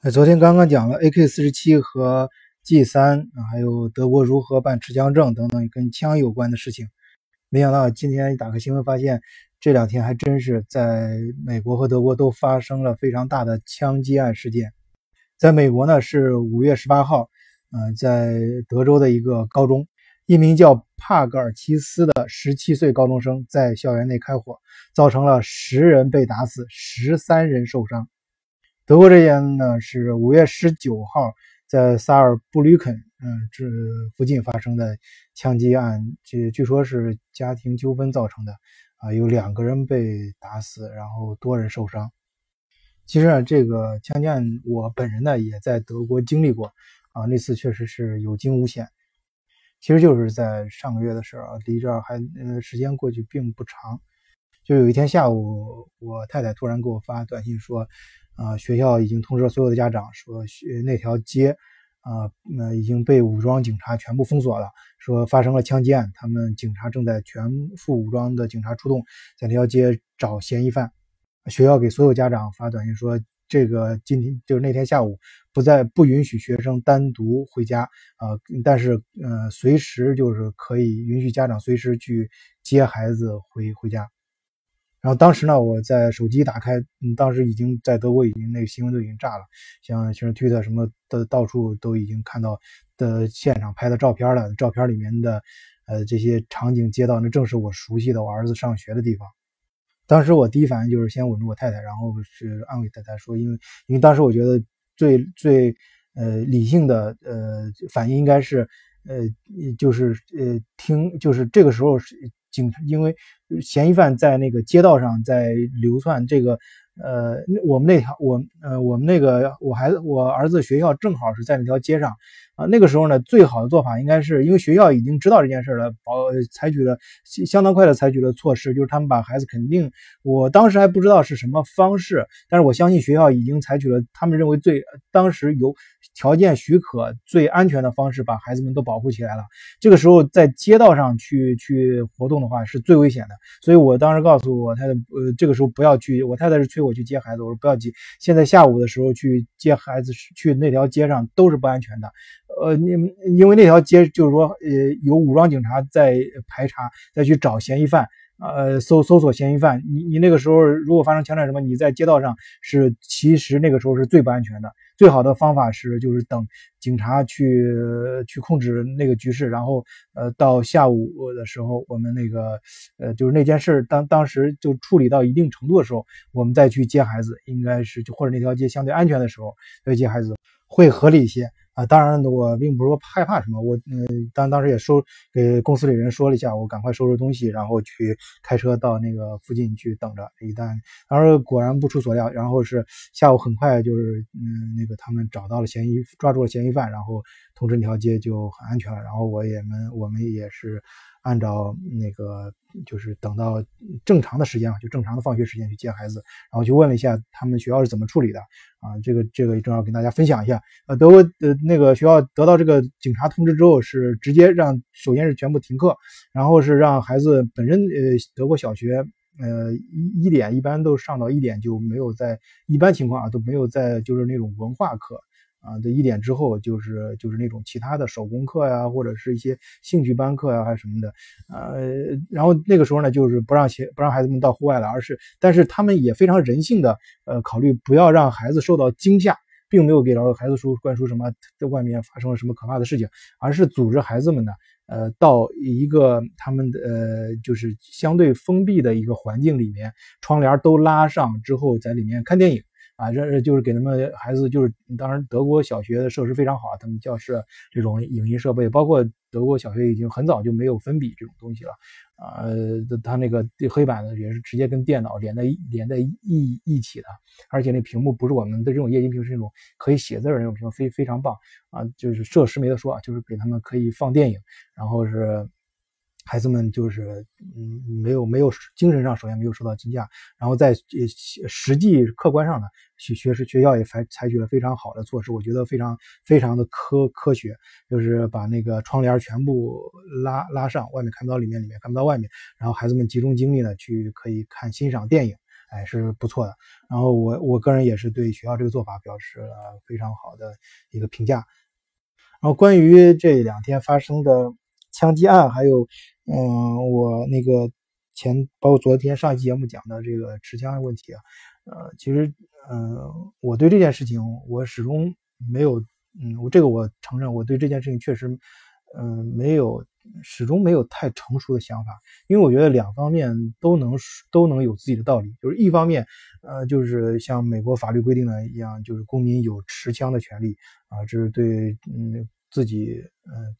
呃，昨天刚刚讲了 AK 四十七和 G 三啊，还有德国如何办持枪证等等跟枪有关的事情。没想到今天一打开新闻，发现这两天还真是在美国和德国都发生了非常大的枪击案事件。在美国呢，是五月十八号，呃，在德州的一个高中，一名叫帕格尔奇斯的十七岁高中生在校园内开火，造成了十人被打死，十三人受伤。德国这边呢是五月十九号在萨尔布吕肯，嗯，这附近发生的枪击案，据据说是家庭纠纷造成的，啊，有两个人被打死，然后多人受伤。其实啊，这个枪击案我本人呢也在德国经历过，啊，那次确实是有惊无险。其实就是在上个月的时候，离这儿还呃时间过去并不长，就有一天下午，我太太突然给我发短信说。啊，学校已经通知了所有的家长，说学那条街，啊，那已经被武装警察全部封锁了。说发生了枪击案，他们警察正在全副武装的警察出动，在那条街找嫌疑犯。学校给所有家长发短信说，这个今天就是那天下午，不再不允许学生单独回家，啊，但是呃，随时就是可以允许家长随时去接孩子回回家。然后当时呢，我在手机打开，嗯，当时已经在德国已经那个新闻都已经炸了，像像推特什么的，到处都已经看到的现场拍的照片了。照片里面的，呃，这些场景街道，那正是我熟悉的我儿子上学的地方。当时我第一反应就是先稳住我太太，然后是安慰太太说，因为因为当时我觉得最最呃理性的呃反应应该是，呃，就是呃听，就是这个时候是。警，因为嫌疑犯在那个街道上在流窜，这个，呃，我们那条，我，呃，我们那个，我孩子，我儿子学校正好是在那条街上。啊，那个时候呢，最好的做法应该是因为学校已经知道这件事了，保采取了相当快的采取了措施，就是他们把孩子肯定，我当时还不知道是什么方式，但是我相信学校已经采取了他们认为最当时有条件许可、最安全的方式，把孩子们都保护起来了。这个时候在街道上去去活动的话是最危险的，所以我当时告诉我太太，呃，这个时候不要去。我太太是催我去接孩子，我说不要急，现在下午的时候去接孩子去那条街上都是不安全的。呃，你因为那条街就是说，呃，有武装警察在排查，再去找嫌疑犯，呃，搜搜索嫌疑犯。你你那个时候如果发生枪战什么，你在街道上是其实那个时候是最不安全的。最好的方法是就是等警察去去控制那个局势，然后呃到下午的时候，我们那个呃就是那件事当当时就处理到一定程度的时候，我们再去接孩子，应该是就或者那条街相对安全的时候再接孩子会合理一些。啊，当然，我并不是说害怕什么，我嗯，当当时也收给公司里人说了一下，我赶快收拾东西，然后去开车到那个附近去等着。一旦当时果然不出所料，然后是下午很快就是嗯，那个他们找到了嫌疑，抓住了嫌疑犯，然后通知那条街就很安全了。然后我也们我们也是。按照那个就是等到正常的时间啊，就正常的放学时间去接孩子，然后去问了一下他们学校是怎么处理的啊，这个这个正好跟大家分享一下。呃，德国的那个学校得到这个警察通知之后，是直接让首先是全部停课，然后是让孩子本身呃德国小学呃一一点一般都上到一点就没有在一般情况啊都没有在就是那种文化课。啊，这一点之后就是就是那种其他的手工课呀，或者是一些兴趣班课呀，还是什么的，呃，然后那个时候呢，就是不让学不让孩子们到户外了，而是但是他们也非常人性的，呃，考虑不要让孩子受到惊吓，并没有给孩子说灌输什么在外面发生了什么可怕的事情，而是组织孩子们呢，呃，到一个他们的呃就是相对封闭的一个环境里面，窗帘都拉上之后，在里面看电影。啊，这就是给他们孩子，就是当然德国小学的设施非常好，他们教室这种影音设备，包括德国小学已经很早就没有粉笔这种东西了，啊，他那个黑板呢也是直接跟电脑连在连在一一起的，而且那屏幕不是我们的这种液晶屏，是那种可以写字的那种屏，非非常棒啊，就是设施没得说啊，就是给他们可以放电影，然后是。孩子们就是嗯，没有没有精神上首先没有受到惊吓，然后在呃实际客观上呢，学学是学校也采采取了非常好的措施，我觉得非常非常的科科学，就是把那个窗帘全部拉拉上，外面看不到里面，里面看不到外面，然后孩子们集中精力呢去可以看欣赏电影哎是不错的。然后我我个人也是对学校这个做法表示了非常好的一个评价。然后关于这两天发生的枪击案，还有嗯我那个前包括昨天上一期节目讲的这个持枪问题啊，呃其实嗯我对这件事情我始终没有嗯我这个我承认我对这件事情确实嗯没有。始终没有太成熟的想法，因为我觉得两方面都能都能有自己的道理。就是一方面，呃，就是像美国法律规定的一样，就是公民有持枪的权利啊，这是对嗯自己嗯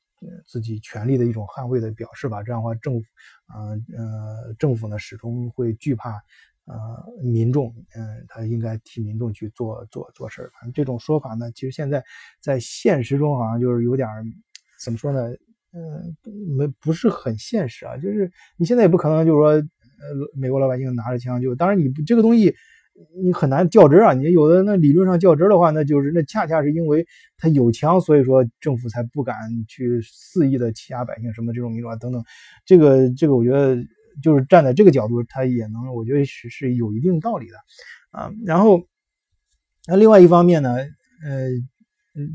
自己权利的一种捍卫的表示吧。这样的话，政府啊呃政府呢始终会惧怕呃民众，嗯，他应该替民众去做做做事儿。反正这种说法呢，其实现在在现实中好像就是有点怎么说呢？嗯，没不是很现实啊，就是你现在也不可能就是说，呃，美国老百姓拿着枪就，当然你这个东西你很难较真啊，你有的那理论上较真的话，那就是那恰恰是因为他有枪，所以说政府才不敢去肆意的欺压百姓什么这种民主啊等等，这个这个我觉得就是站在这个角度，他也能我觉得是是有一定道理的啊。然后那另外一方面呢，呃。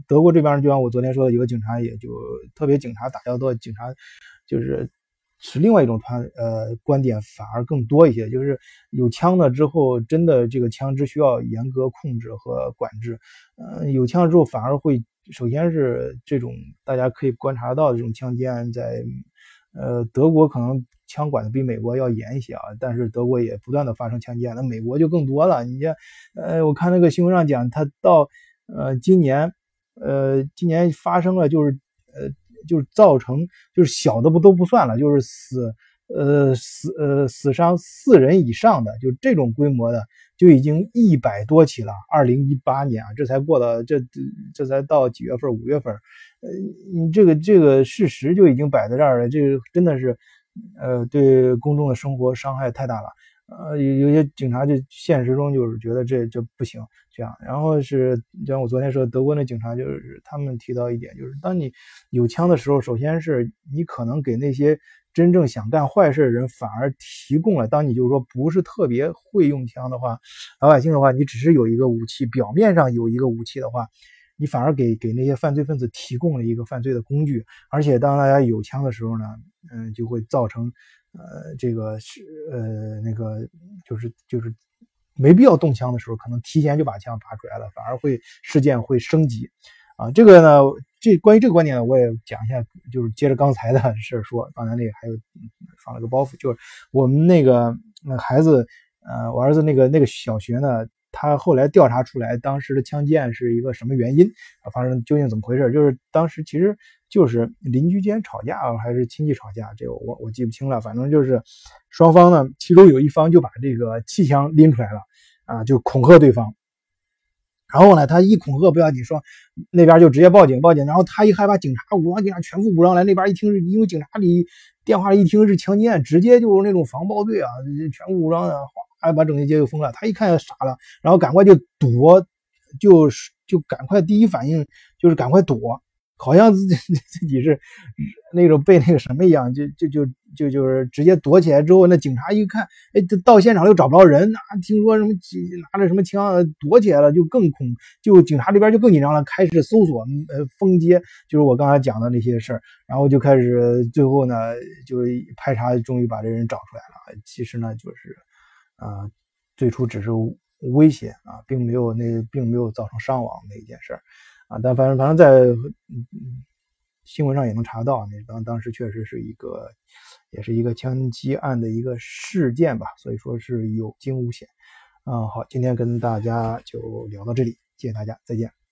德国这边就像我昨天说的，有个警察也就特别警察打交道，警察就是是另外一种团呃观点，反而更多一些。就是有枪了之后，真的这个枪支需要严格控制和管制。嗯，有枪之后反而会，首先是这种大家可以观察到的这种枪击案，在呃德国可能枪管的比美国要严一些啊，但是德国也不断的发生枪击案，那美国就更多了。你像呃，我看那个新闻上讲，他到呃今年。呃，今年发生了，就是，就是造成，就是小的不都不算了，就是死，呃，死，呃，死伤四人以上的，就这种规模的，就已经一百多起了。二零一八年啊，这才过了，这这才到几月份？五月份，呃，你这个这个事实就已经摆在这儿了，这个真的是，呃，对公众的生活伤害太大了。呃，有有些警察就现实中就是觉得这这不行，这样。然后是像我昨天说，德国那警察就是他们提到一点，就是当你有枪的时候，首先是你可能给那些真正想干坏事的人反而提供了。当你就是说不是特别会用枪的话，老百姓的话，你只是有一个武器，表面上有一个武器的话，你反而给给那些犯罪分子提供了一个犯罪的工具。而且当大家有枪的时候呢，嗯，就会造成。呃，这个是呃，那个就是就是没必要动枪的时候，可能提前就把枪拔出来了，反而会事件会升级啊。这个呢，这关于这个观点呢，我也讲一下，就是接着刚才的事说，刚才那个还有放了个包袱，就是我们那个那孩子，呃，我儿子那个那个小学呢。他后来调查出来，当时的枪击案是一个什么原因啊？发生究竟怎么回事？就是当时其实就是邻居间吵架还是亲戚吵架？这个我我记不清了。反正就是双方呢，其中有一方就把这个气枪拎出来了啊，就恐吓对方。然后呢，他一恐吓不要紧，说那边就直接报警，报警。然后他一害怕警察，武装警察全副武装来，那边一听是因为警察里电话一听是枪击案，直接就是那种防暴队啊，全副武装的。还把整个街就封了，他一看傻了，然后赶快就躲，就是就赶快第一反应就是赶快躲，好像自己 自己是那种被那个什么一样，就就就就就是直接躲起来之后，那警察一看，哎，到现场又找不着人，那听说什么拿着什么枪躲起来了，就更恐，就警察这边就更紧张了，开始搜索，呃，封街，就是我刚才讲的那些事儿，然后就开始最后呢，就排查，终于把这人找出来了，其实呢就是。啊，最初只是威胁啊，并没有那并没有造成伤亡那一件事儿啊，但反正反正在嗯新闻上也能查到，那当当时确实是一个，也是一个枪击案的一个事件吧，所以说是有惊无险啊。好，今天跟大家就聊到这里，谢谢大家，再见。